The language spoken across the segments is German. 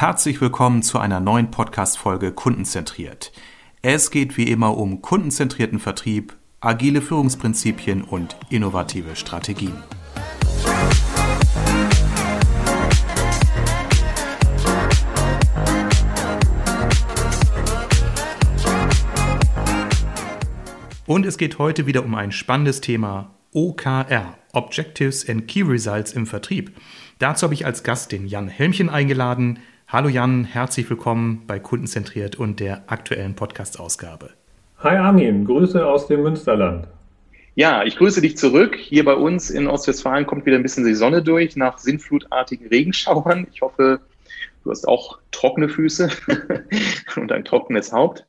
Herzlich willkommen zu einer neuen Podcast-Folge Kundenzentriert. Es geht wie immer um kundenzentrierten Vertrieb, agile Führungsprinzipien und innovative Strategien. Und es geht heute wieder um ein spannendes Thema OKR, Objectives and Key Results im Vertrieb. Dazu habe ich als Gast den Jan Helmchen eingeladen. Hallo Jan, herzlich willkommen bei Kundenzentriert und der aktuellen Podcast-Ausgabe. Hi Armin, Grüße aus dem Münsterland. Ja, ich grüße dich zurück. Hier bei uns in Ostwestfalen kommt wieder ein bisschen die Sonne durch nach sinnflutartigen Regenschauern. Ich hoffe, du hast auch trockene Füße und ein trockenes Haupt.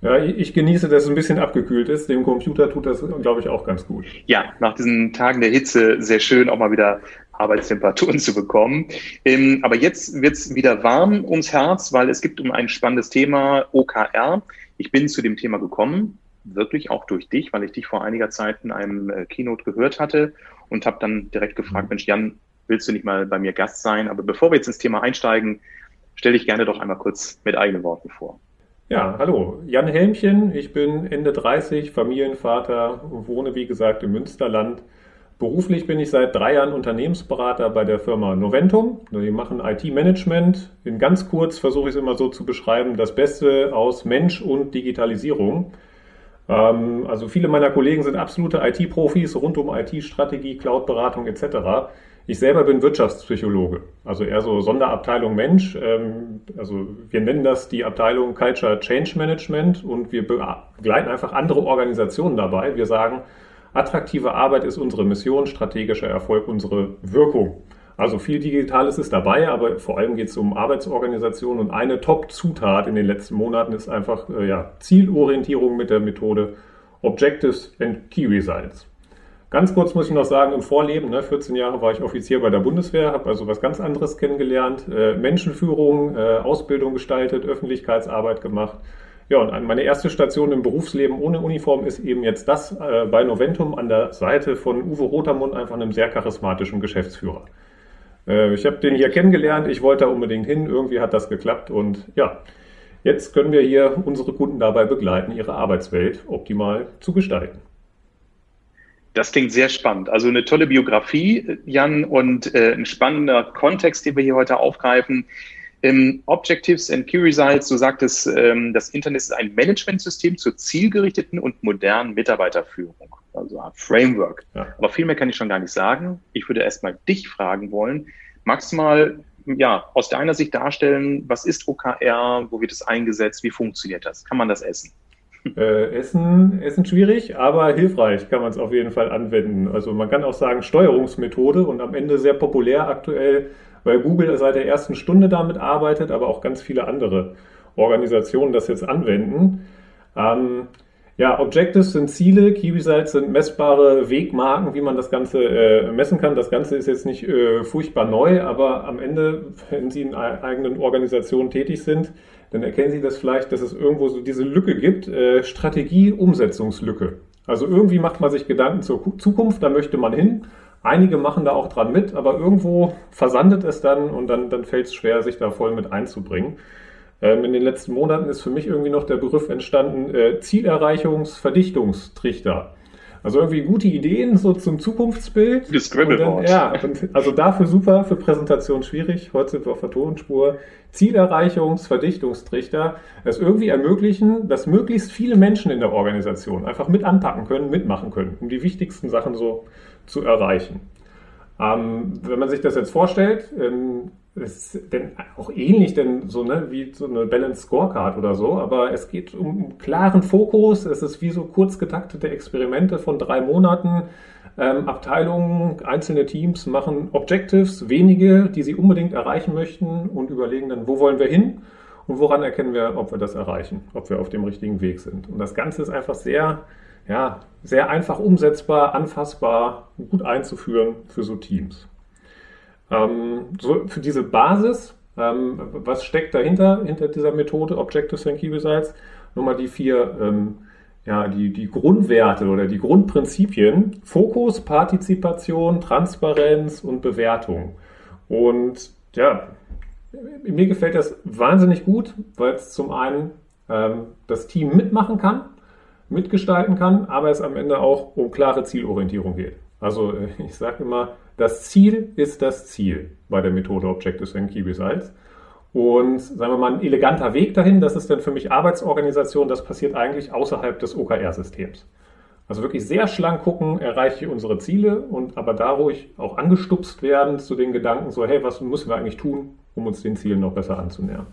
Ja, ich genieße, dass es ein bisschen abgekühlt ist. Dem Computer tut das, glaube ich, auch ganz gut. Ja, nach diesen Tagen der Hitze sehr schön, auch mal wieder Arbeitstemperaturen zu bekommen. Ähm, aber jetzt wird es wieder warm ums Herz, weil es gibt um ein spannendes Thema OKR. Ich bin zu dem Thema gekommen, wirklich auch durch dich, weil ich dich vor einiger Zeit in einem äh, Keynote gehört hatte und habe dann direkt gefragt, Mensch, Jan, willst du nicht mal bei mir Gast sein? Aber bevor wir jetzt ins Thema einsteigen, stell dich gerne doch einmal kurz mit eigenen Worten vor. Ja, hallo, Jan Helmchen, ich bin Ende 30, Familienvater, wohne wie gesagt im Münsterland Beruflich bin ich seit drei Jahren Unternehmensberater bei der Firma Noventum. Die machen IT-Management. In ganz kurz versuche ich es immer so zu beschreiben, das Beste aus Mensch und Digitalisierung. Ähm, also viele meiner Kollegen sind absolute IT-Profis rund um IT-Strategie, Cloud-Beratung etc. Ich selber bin Wirtschaftspsychologe, also eher so Sonderabteilung Mensch. Ähm, also wir nennen das die Abteilung Culture Change Management und wir begleiten einfach andere Organisationen dabei. Wir sagen, Attraktive Arbeit ist unsere Mission, strategischer Erfolg unsere Wirkung. Also viel Digitales ist dabei, aber vor allem geht es um Arbeitsorganisation und eine Top-Zutat in den letzten Monaten ist einfach äh, ja, Zielorientierung mit der Methode Objectives and Key Results. Ganz kurz muss ich noch sagen, im Vorleben, ne, 14 Jahre war ich Offizier bei der Bundeswehr, habe also was ganz anderes kennengelernt, äh, Menschenführung, äh, Ausbildung gestaltet, Öffentlichkeitsarbeit gemacht ja, und meine erste Station im Berufsleben ohne Uniform ist eben jetzt das äh, bei Noventum an der Seite von Uwe Rotermund, einfach einem sehr charismatischen Geschäftsführer. Äh, ich habe den hier kennengelernt, ich wollte da unbedingt hin, irgendwie hat das geklappt und ja, jetzt können wir hier unsere Kunden dabei begleiten, ihre Arbeitswelt optimal zu gestalten. Das klingt sehr spannend. Also eine tolle Biografie, Jan, und äh, ein spannender Kontext, den wir hier heute aufgreifen. Ähm, Objectives and Key Results, du sagtest, ähm, das Internet ist ein Managementsystem zur zielgerichteten und modernen Mitarbeiterführung, also ein Framework. Ja. Aber viel mehr kann ich schon gar nicht sagen. Ich würde erstmal dich fragen wollen. Magst du mal ja, aus deiner Sicht darstellen, was ist OKR, wo wird es eingesetzt, wie funktioniert das? Kann man das essen? Äh, essen, Essen schwierig, aber hilfreich kann man es auf jeden Fall anwenden. Also man kann auch sagen Steuerungsmethode und am Ende sehr populär aktuell weil Google seit der ersten Stunde damit arbeitet, aber auch ganz viele andere Organisationen das jetzt anwenden. Ähm, ja, Objectives sind Ziele, Results sind messbare Wegmarken, wie man das Ganze äh, messen kann. Das Ganze ist jetzt nicht äh, furchtbar neu, aber am Ende, wenn Sie in eigenen Organisation tätig sind, dann erkennen Sie das vielleicht, dass es irgendwo so diese Lücke gibt, äh, Strategie-Umsetzungslücke. Also irgendwie macht man sich Gedanken zur Zukunft, da möchte man hin Einige machen da auch dran mit, aber irgendwo versandet es dann und dann, dann fällt es schwer, sich da voll mit einzubringen. Ähm, in den letzten Monaten ist für mich irgendwie noch der Begriff entstanden, äh, Zielerreichungsverdichtungstrichter. Also irgendwie gute Ideen so zum Zukunftsbild. Das Scribbleboard. Ja, und also dafür super, für Präsentation schwierig. Heute sind wir auf der Tonspur. Zielerreichungsverdichtungstrichter, das irgendwie ermöglichen, dass möglichst viele Menschen in der Organisation einfach mit anpacken können, mitmachen können, um die wichtigsten Sachen so zu erreichen. Ähm, wenn man sich das jetzt vorstellt, ähm, ist denn auch ähnlich denn so ne, wie so eine Balance Scorecard oder so, aber es geht um einen klaren Fokus. Es ist wie so kurz getaktete Experimente von drei Monaten. Ähm, Abteilungen, einzelne Teams machen Objectives, wenige, die sie unbedingt erreichen möchten und überlegen dann, wo wollen wir hin und woran erkennen wir, ob wir das erreichen, ob wir auf dem richtigen Weg sind. Und das Ganze ist einfach sehr ja, sehr einfach umsetzbar, anfassbar, gut einzuführen für so Teams. Ähm, so für diese Basis, ähm, was steckt dahinter, hinter dieser Methode Objectives and Key Results? Nochmal die vier, ähm, ja, die, die Grundwerte oder die Grundprinzipien. Fokus, Partizipation, Transparenz und Bewertung. Und ja, mir gefällt das wahnsinnig gut, weil es zum einen ähm, das Team mitmachen kann, mitgestalten kann, aber es am Ende auch um klare Zielorientierung geht. Also äh, ich sage immer, das Ziel ist das Ziel bei der Methode Objectives and Key Results. Und sagen wir mal, ein eleganter Weg dahin, das ist dann für mich Arbeitsorganisation, das passiert eigentlich außerhalb des OKR-Systems. Also wirklich sehr schlank gucken, erreiche ich unsere Ziele und aber da ruhig auch angestupst werden zu den Gedanken so, hey, was müssen wir eigentlich tun, um uns den Zielen noch besser anzunähern.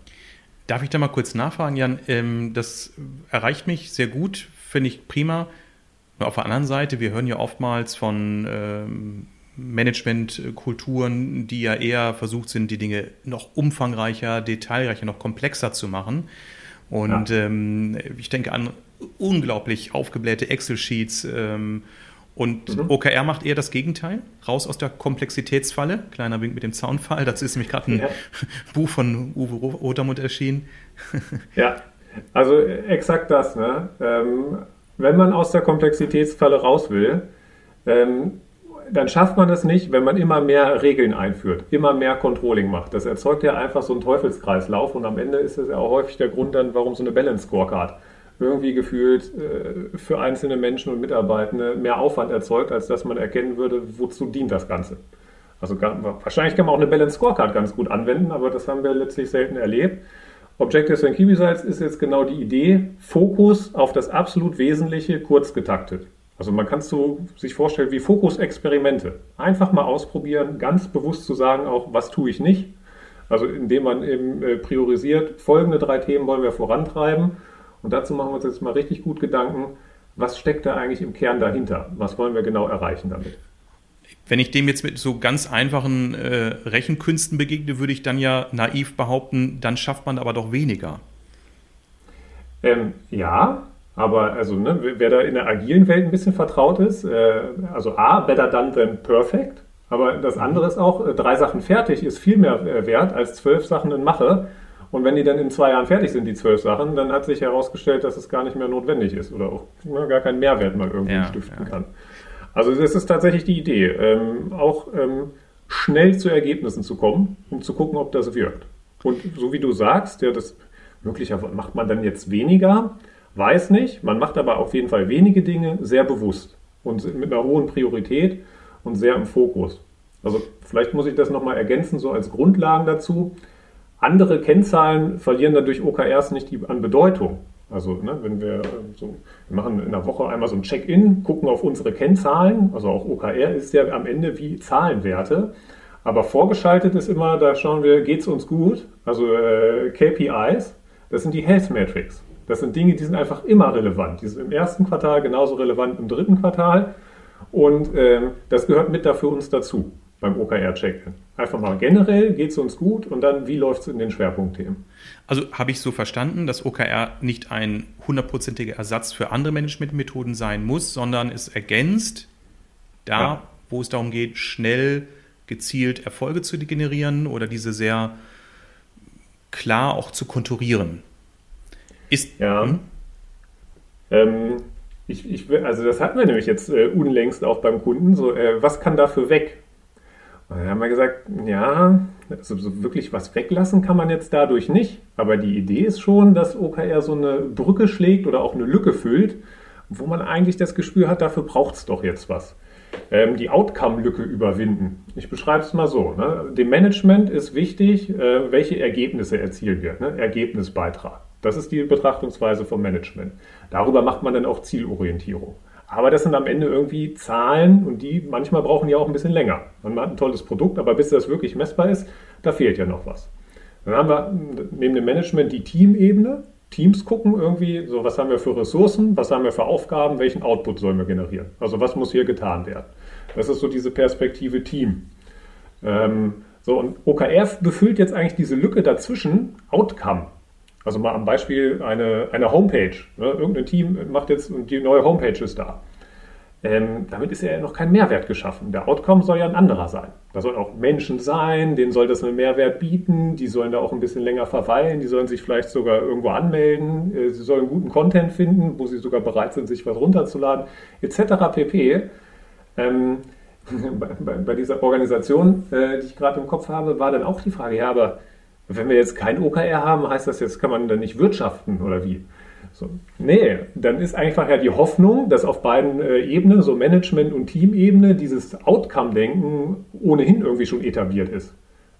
Darf ich da mal kurz nachfragen, Jan? Ähm, das erreicht mich sehr gut, finde ich prima. Auf der anderen Seite, wir hören ja oftmals von ähm, Managementkulturen, die ja eher versucht sind, die Dinge noch umfangreicher, detailreicher, noch komplexer zu machen. Und ja. ähm, ich denke an unglaublich aufgeblähte Excel-Sheets. Ähm, und mhm. OKR macht eher das Gegenteil, raus aus der Komplexitätsfalle. Kleiner Wink mit dem Zaunfall. Dazu ist nämlich gerade ein ja. Buch von Uwe Rotermund erschienen. ja, also exakt das. Ne? Ähm, wenn man aus der Komplexitätsfalle raus will, ähm, dann schafft man es nicht, wenn man immer mehr Regeln einführt, immer mehr Controlling macht. Das erzeugt ja einfach so einen Teufelskreislauf und am Ende ist es ja auch häufig der Grund dann, warum so eine Balance Scorecard irgendwie gefühlt äh, für einzelne Menschen und Mitarbeitende mehr Aufwand erzeugt, als dass man erkennen würde, wozu dient das Ganze. Also wahrscheinlich kann man auch eine Balance Scorecard ganz gut anwenden, aber das haben wir letztlich selten erlebt. Objectives and Key Results ist jetzt genau die Idee, Fokus auf das absolut Wesentliche kurz getaktet. Also man kann es so sich vorstellen wie Fokusexperimente. Einfach mal ausprobieren, ganz bewusst zu sagen auch, was tue ich nicht. Also indem man eben äh, priorisiert, folgende drei Themen wollen wir vorantreiben. Und dazu machen wir uns jetzt mal richtig gut Gedanken, was steckt da eigentlich im Kern dahinter? Was wollen wir genau erreichen damit? Wenn ich dem jetzt mit so ganz einfachen äh, Rechenkünsten begegne, würde ich dann ja naiv behaupten, dann schafft man aber doch weniger. Ähm, ja, aber also, ne, wer da in der agilen Welt ein bisschen vertraut ist, äh, also A, better done than perfect. Aber das mhm. andere ist auch, äh, drei Sachen fertig ist viel mehr äh, wert als zwölf Sachen in Mache. Und wenn die dann in zwei Jahren fertig sind, die zwölf Sachen, dann hat sich herausgestellt, dass es gar nicht mehr notwendig ist oder auch ne, gar keinen Mehrwert mal irgendwie ja, stiften ja. kann. Also das ist tatsächlich die Idee, ähm, auch ähm, schnell zu Ergebnissen zu kommen, um zu gucken, ob das wirkt. Und so wie du sagst, ja, das möglicherweise macht man dann jetzt weniger, Weiß nicht, man macht aber auf jeden Fall wenige Dinge sehr bewusst und mit einer hohen Priorität und sehr im Fokus. Also vielleicht muss ich das nochmal ergänzen, so als Grundlagen dazu. Andere Kennzahlen verlieren dadurch OKRs nicht an Bedeutung. Also ne, wenn wir ähm, so, wir machen in der Woche einmal so ein Check-in, gucken auf unsere Kennzahlen, also auch OKR ist ja am Ende wie Zahlenwerte. Aber vorgeschaltet ist immer, da schauen wir, geht es uns gut? Also äh, KPIs, das sind die Health Metrics. Das sind Dinge, die sind einfach immer relevant. Die sind im ersten Quartal genauso relevant im dritten Quartal. Und äh, das gehört mit da für uns dazu beim OKR-Check-In. Einfach mal generell, geht es uns gut und dann, wie läuft es in den Schwerpunktthemen? Also habe ich so verstanden, dass OKR nicht ein hundertprozentiger Ersatz für andere Managementmethoden sein muss, sondern es ergänzt da, ja. wo es darum geht, schnell gezielt Erfolge zu generieren oder diese sehr klar auch zu konturieren. Ist, ja. Hm? Ähm, ich, ich, also das hatten wir nämlich jetzt äh, unlängst auch beim Kunden. So, äh, was kann dafür weg? Dann haben wir gesagt, ja, also so wirklich was weglassen kann man jetzt dadurch nicht. Aber die Idee ist schon, dass OKR so eine Brücke schlägt oder auch eine Lücke füllt, wo man eigentlich das Gespür hat, dafür braucht es doch jetzt was. Ähm, die Outcome-Lücke überwinden. Ich beschreibe es mal so. Ne? Dem Management ist wichtig, äh, welche Ergebnisse erzielen wir. Ne? Ergebnisbeitrag. Das ist die Betrachtungsweise vom Management. Darüber macht man dann auch Zielorientierung. Aber das sind am Ende irgendwie Zahlen und die manchmal brauchen ja auch ein bisschen länger. Man hat ein tolles Produkt, aber bis das wirklich messbar ist, da fehlt ja noch was. Dann haben wir neben dem Management die Teamebene. Teams gucken irgendwie, so was haben wir für Ressourcen, was haben wir für Aufgaben, welchen Output sollen wir generieren. Also was muss hier getan werden. Das ist so diese Perspektive Team. Ähm, so, und OKR befüllt jetzt eigentlich diese Lücke dazwischen, Outcome. Also mal am Beispiel eine, eine Homepage. Ne? Irgendein Team macht jetzt die neue Homepage ist da. Ähm, damit ist ja noch kein Mehrwert geschaffen. Der Outcome soll ja ein anderer sein. Da sollen auch Menschen sein, denen soll das einen Mehrwert bieten, die sollen da auch ein bisschen länger verweilen, die sollen sich vielleicht sogar irgendwo anmelden, äh, sie sollen guten Content finden, wo sie sogar bereit sind, sich was runterzuladen, etc. pp. Ähm, bei, bei, dieser Organisation, äh, die ich gerade im Kopf habe, war dann auch die Frage, ja, aber Wenn wir jetzt kein OKR haben, heißt das jetzt, kann man dann nicht wirtschaften oder wie? So, nee, dann ist einfach ja die Hoffnung, dass auf beiden äh, Ebenen, so Management- und Teamebene, dieses Outcome-Denken ohnehin irgendwie schon etabliert ist.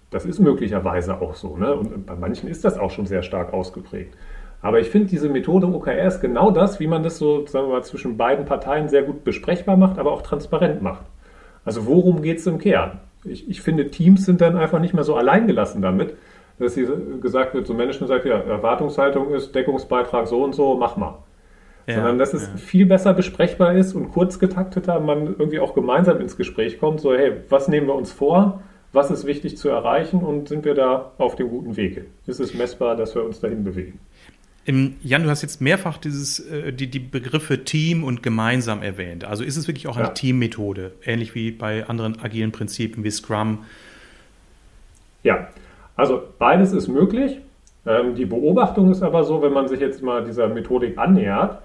Das ist möglicherweise auch so. Ne? Und bei manchen ist das auch schon sehr stark ausgeprägt. Aber ich finde, diese Methode OKR ist genau das, wie man das so, sagen wir mal, zwischen beiden Parteien sehr gut besprechbar macht, aber auch transparent macht. Also worum geht es im Kern? Ich, ich finde, Teams sind dann einfach nicht mehr so alleingelassen damit, dass sie gesagt wird, so Management sagt, ja, Erwartungshaltung ist Deckungsbeitrag so und so, mach mal. Ja, Sondern dass es ja. viel besser besprechbar ist und kurz getakteter man irgendwie auch gemeinsam ins Gespräch kommt, so hey, was nehmen wir uns vor, was ist wichtig zu erreichen und sind wir da auf dem guten Wege? Ist es messbar, dass wir uns dahin bewegen? Jan, du hast jetzt mehrfach dieses, äh, die, die Begriffe Team und gemeinsam erwähnt. Also ist es wirklich auch eine ja. Teammethode, ähnlich wie bei anderen agilen Prinzipien wie Scrum? Ja, also beides ist möglich. Ähm, die Beobachtung ist aber so, wenn man sich jetzt mal dieser Methodik annähert,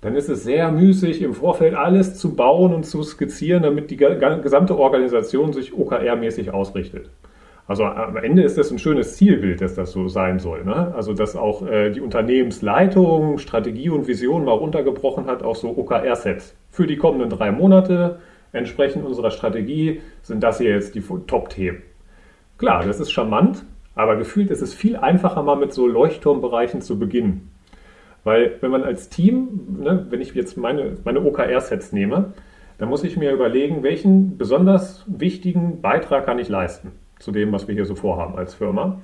dann ist es sehr müßig, im Vorfeld alles zu bauen und zu skizzieren, damit die gesamte Organisation sich OKR-mäßig ausrichtet. Also am Ende ist das ein schönes Zielbild, dass das so sein soll. Ne? Also dass auch äh, die Unternehmensleitung Strategie und Vision mal runtergebrochen hat auf so OKR-Sets. Für die kommenden drei Monate entsprechend unserer Strategie sind das hier jetzt die Top-Themen. Klar, das ist charmant, aber gefühlt ist es viel einfacher, mal mit so Leuchtturmbereichen zu beginnen. Weil wenn man als Team, ne, wenn ich jetzt meine, meine OKR-Sets nehme, dann muss ich mir überlegen, welchen besonders wichtigen Beitrag kann ich leisten zu dem, was wir hier so vorhaben als Firma.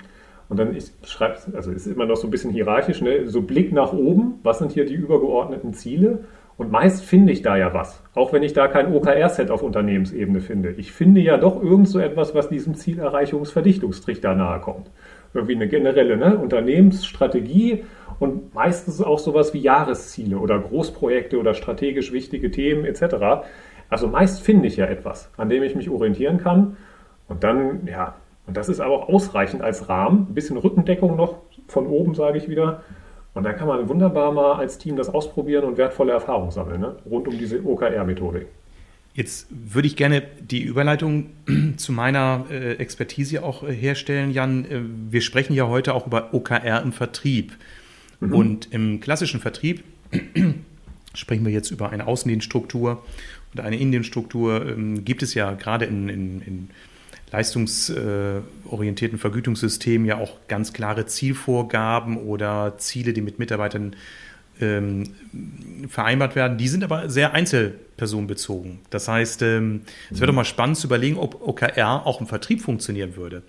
Und dann ich schreibe, also ist immer noch so ein bisschen hierarchisch, ne? so Blick nach oben, was sind hier die übergeordneten Ziele und meist finde ich da ja was, auch wenn ich da kein OKR-Set auf Unternehmensebene finde. Ich finde ja doch irgend so etwas, was diesem Zielerreichungsverdichtungstrichter nahe kommt. Irgendwie eine generelle ne? Unternehmensstrategie und meistens auch sowas wie Jahresziele oder Großprojekte oder strategisch wichtige Themen etc. Also meist finde ich ja etwas, an dem ich mich orientieren kann. Und dann, ja, und das ist aber auch ausreichend als Rahmen. Ein bisschen Rückendeckung noch von oben, sage ich wieder. Und dann kann man wunderbar mal als Team das ausprobieren und wertvolle Erfahrungen sammeln, ne? rund um diese OKR-Methodik. Jetzt würde ich gerne die Überleitung zu meiner äh, Expertise auch äh, herstellen, Jan. Äh, wir sprechen ja heute auch über OKR im Vertrieb. Mhm. Und im klassischen Vertrieb sprechen wir jetzt über eine Außendienststruktur und eine Indienststruktur. Ähm, gibt es ja gerade in, in, in leistungsorientierten Vergütungssystemen ja auch ganz klare Zielvorgaben oder Ziele, die mit Mitarbeitern ähm, vereinbart werden. Die sind aber sehr einzelpersonenbezogen. Das heißt, ähm, es wäre doch mal spannend zu überlegen, ob OKR auch im Vertrieb funktionieren würde.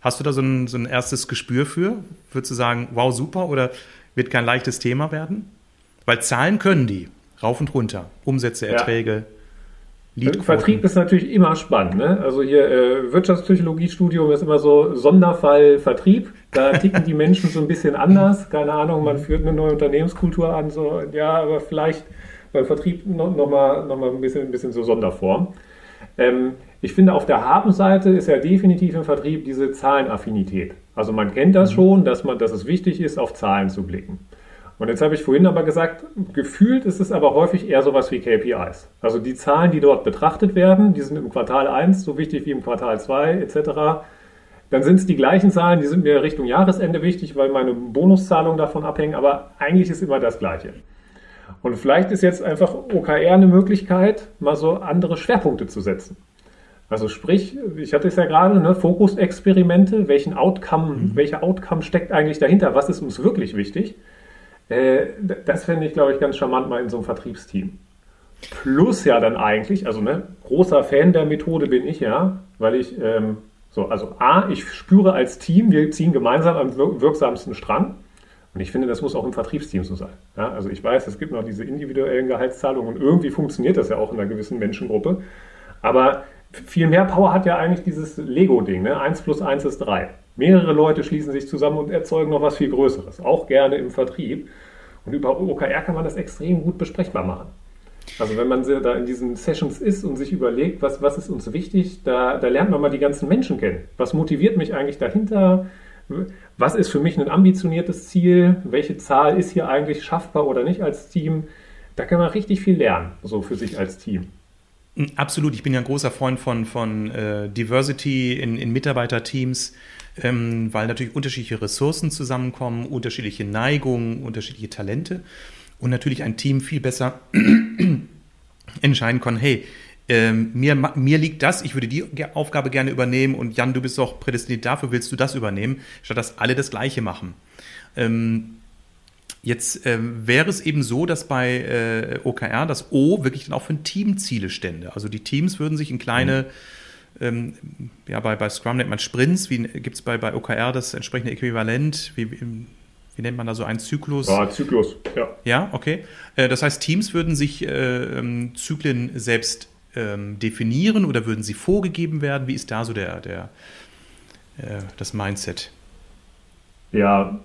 Hast du da so ein, so ein erstes Gespür für? Würdest du sagen, wow, super oder wird kein leichtes Thema werden? Weil Zahlen können die, rauf und runter. Umsätze, Erträge. Ja. Vertrieb ist natürlich immer spannend. Ne? Also hier äh, Wirtschaftspsychologiestudium ist immer so Sonderfall Vertrieb. Da ticken die Menschen so ein bisschen anders. Keine Ahnung, man führt eine neue Unternehmenskultur an. So, ja, aber vielleicht beim Vertrieb noch, noch, mal, noch mal ein, bisschen, ein bisschen so Sonderform. Ähm, ich finde, auf der Habenseite ist ja definitiv im Vertrieb diese Zahlenaffinität. Also man kennt das mhm. schon, dass, man, dass es wichtig ist, auf Zahlen zu blicken. Und jetzt habe ich vorhin aber gesagt, gefühlt ist es aber häufig eher sowas wie KPIs. Also die Zahlen, die dort betrachtet werden, die sind im Quartal 1 so wichtig wie im Quartal 2 etc. Dann sind es die gleichen Zahlen, die sind mir Richtung Jahresende wichtig, weil meine Bonuszahlungen davon abhängen, aber eigentlich ist immer das Gleiche. Und vielleicht ist jetzt einfach OKR eine Möglichkeit, mal so andere Schwerpunkte zu setzen. Also sprich, ich hatte es ja gerade, ne, Fokusexperimente, welchen Outcome, mhm. welcher Outcome steckt eigentlich dahinter, was ist uns wirklich wichtig? Äh, das fände ich, glaube ich, ganz charmant mal in so einem Vertriebsteam. Plus ja dann eigentlich, also ne, großer Fan der Methode bin ich ja, weil ich ähm, so, also A, ich spüre als Team, wir ziehen gemeinsam am wirksamsten Strang. Und ich finde, das muss auch im Vertriebsteam so sein. Ja, also ich weiß, es gibt noch diese individuellen Gehaltszahlungen und irgendwie funktioniert das ja auch in einer gewissen Menschengruppe. Aber viel mehr Power hat ja eigentlich dieses Lego-Ding. Ne? 1 plus 1 ist 3. Mehrere Leute schließen sich zusammen und erzeugen noch was viel Größeres, auch gerne im Vertrieb. Und über OKR kann man das extrem gut besprechbar machen. Also wenn man da in diesen Sessions ist und sich überlegt, was, was ist uns wichtig, da, da lernt man mal die ganzen Menschen kennen. Was motiviert mich eigentlich dahinter? Was ist für mich ein ambitioniertes Ziel? Welche Zahl ist hier eigentlich schaffbar oder nicht als Team? Da kann man richtig viel lernen, so für sich als Team. Absolut, ich bin ja ein großer Freund von, von äh, Diversity in, in Mitarbeiterteams, ähm, weil natürlich unterschiedliche Ressourcen zusammenkommen, unterschiedliche Neigungen, unterschiedliche Talente und natürlich ein Team viel besser entscheiden kann, hey, ähm, mir, mir liegt das, ich würde die Aufgabe gerne übernehmen und Jan, du bist doch prädestiniert dafür, willst du das übernehmen, statt dass alle das Gleiche machen. Ähm, Jetzt äh, wäre es eben so, dass bei äh, OKR das O wirklich dann auch für Teamziele stände. Also die Teams würden sich in kleine, mhm. Ähm, ja, bei, bei Scrum nennt man Sprints, wie gibt es bei, bei OKR das entsprechende Äquivalent? Wie, wie nennt man da so einen Zyklus? Ja, Zyklus, ja. Ja, okay. Äh, das heißt, Teams würden sich äh, ähm, Zyklen selbst ähm, definieren oder würden sie vorgegeben werden? Wie ist da so der, der, äh, das Mindset? Ja,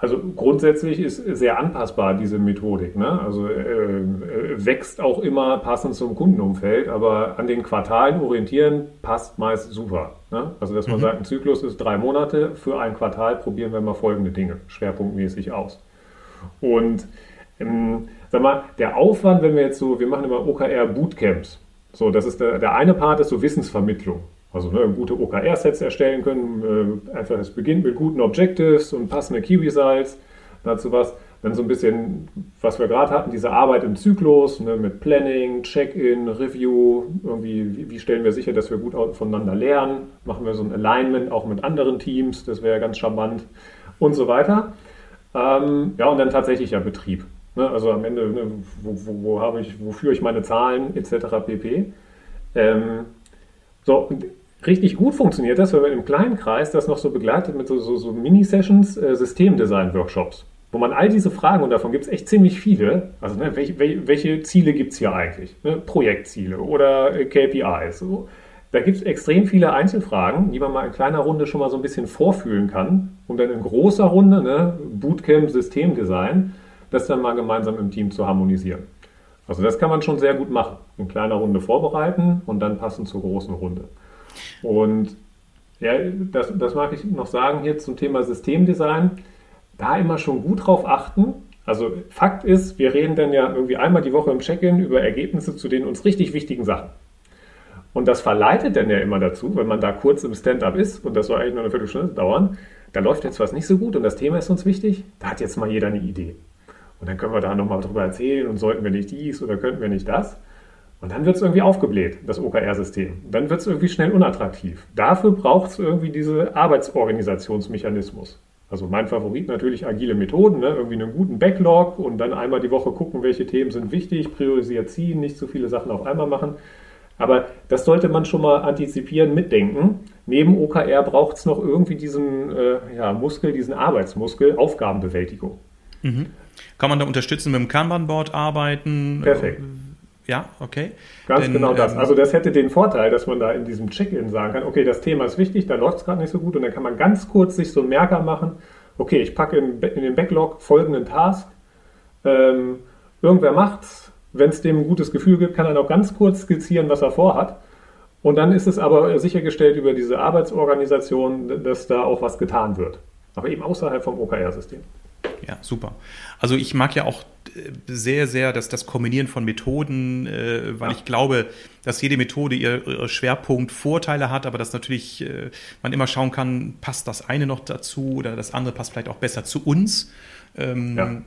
also grundsätzlich ist sehr anpassbar diese Methodik. Ne? Also äh, äh, wächst auch immer passend zum Kundenumfeld, aber an den Quartalen orientieren passt meist super. Ne? Also dass man mhm. sagt, ein Zyklus ist drei Monate, für ein Quartal probieren wir mal folgende Dinge schwerpunktmäßig aus. Und ähm, sag mal, der Aufwand, wenn wir jetzt so, wir machen immer OKR Bootcamps. So, das ist der, der eine Part ist so Wissensvermittlung. Also ne, gute OKR-Sets erstellen können. Äh, einfach, es beginnt mit guten Objectives und passende Key Results. Dazu was. Dann so ein bisschen, was wir gerade hatten, diese Arbeit im Zyklus ne, mit Planning, Check-in, Review. Irgendwie, wie, wie, stellen wir sicher, dass wir gut voneinander lernen? Machen wir so ein Alignment auch mit anderen Teams. Das wäre ganz charmant und so weiter. Ähm, ja, und dann tatsächlich ja Betrieb. Ne, also am Ende, ne, wo, wo, wo habe ich, wofür ich meine Zahlen etc. pp. Ähm, so, und richtig gut funktioniert das, wenn man im kleinen Kreis das noch so begleitet mit so, so, so Mini-Sessions, äh, Systemdesign-Workshops, wo man all diese Fragen, und davon gibt es echt ziemlich viele, also ne, welche, welche, Ziele gibt es hier eigentlich? Ne? Projektziele oder äh, KPIs. So. Da gibt es extrem viele Einzelfragen, die man mal in kleiner Runde schon mal so ein bisschen vorfühlen kann, um dann in großer Runde, ne, Bootcamp, Systemdesign, das dann mal gemeinsam im Team zu harmonisieren. Also das kann man schon sehr gut machen. In kleiner Runde vorbereiten und dann passend zur großen Runde. Und ja, das, das mag ich noch sagen hier zum Thema Systemdesign. Da immer schon gut drauf achten. Also Fakt ist, wir reden dann ja irgendwie einmal die Woche im Check-in über Ergebnisse zu den uns richtig wichtigen Sachen. Und das verleitet dann ja immer dazu, wenn man da kurz im Stand-up ist, und das soll eigentlich nur eine Viertelstunde dauern, da läuft jetzt was nicht so gut und das Thema ist uns wichtig, da hat jetzt mal jeder eine Idee. Und dann können wir da nochmal drüber erzählen und sollten wir nicht dies oder könnten wir nicht das. Und dann wird es irgendwie aufgebläht, das OKR-System. Dann wird es irgendwie schnell unattraktiv. Dafür braucht es irgendwie diese Arbeitsorganisationsmechanismus. Also mein Favorit natürlich agile Methoden, ne? irgendwie einen guten Backlog und dann einmal die Woche gucken, welche Themen sind wichtig, priorisiert ziehen, nicht so viele Sachen auf einmal machen. Aber das sollte man schon mal antizipieren, mitdenken. Neben OKR braucht es noch irgendwie diesen äh, ja, Muskel, diesen Arbeitsmuskel, Aufgabenbewältigung. Mhm. Kann man da unterstützen mit dem Kanban-Board arbeiten? Perfekt. Ja, okay. Ganz Denn, genau das. Ähm, also das hätte den Vorteil, dass man da in diesem Check-in sagen kann, okay, das Thema ist wichtig, da läuft es gerade nicht so gut und dann kann man ganz kurz sich so einen Merker machen, okay, ich packe in, in den Backlog folgenden Task, ähm, irgendwer macht's, wenn es dem ein gutes Gefühl gibt, kann er noch ganz kurz skizzieren, was er vorhat. Und dann ist es aber sichergestellt über diese Arbeitsorganisation, dass da auch was getan wird. Aber eben außerhalb vom OKR-System. Ja, super. Also ich mag ja auch sehr, sehr das, das Kombinieren von Methoden, äh, weil ja. ich glaube, dass jede Methode ihr, ihr Schwerpunkt Vorteile hat, aber dass natürlich äh, man immer schauen kann, passt das eine noch dazu oder das andere passt vielleicht auch besser zu uns. Ähm, ja.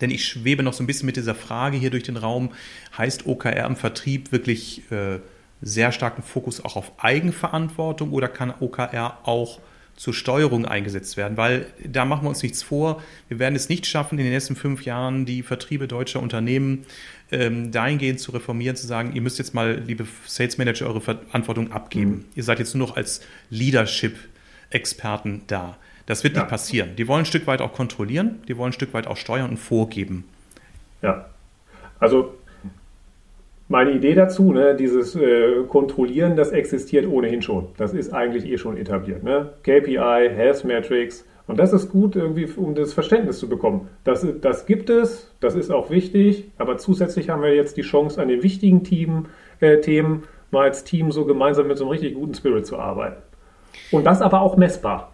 Denn ich schwebe noch so ein bisschen mit dieser Frage hier durch den Raum, heißt OKR im Vertrieb wirklich äh, sehr starken Fokus auch auf Eigenverantwortung oder kann OKR auch zur Steuerung eingesetzt werden, weil da machen wir uns nichts vor. Wir werden es nicht schaffen, in den nächsten fünf Jahren die Vertriebe deutscher Unternehmen ähm, dahingehend zu reformieren, zu sagen, ihr müsst jetzt mal, liebe Sales Manager, eure Verantwortung abgeben. Mhm. Ihr seid jetzt nur noch als Leadership-Experten da. Das wird ja. nicht passieren. Die wollen ein Stück weit auch kontrollieren, die wollen ein Stück weit auch steuern und vorgeben. Ja, also meine Idee dazu, ne, dieses äh, Kontrollieren, das existiert ohnehin schon. Das ist eigentlich eh schon etabliert. Ne? KPI, Health Metrics. Und das ist gut, irgendwie, um das Verständnis zu bekommen. Das, das gibt es, das ist auch wichtig, aber zusätzlich haben wir jetzt die Chance, an den wichtigen Team, äh, Themen mal als Team so gemeinsam mit so einem richtig guten Spirit zu arbeiten. Und das aber auch messbar.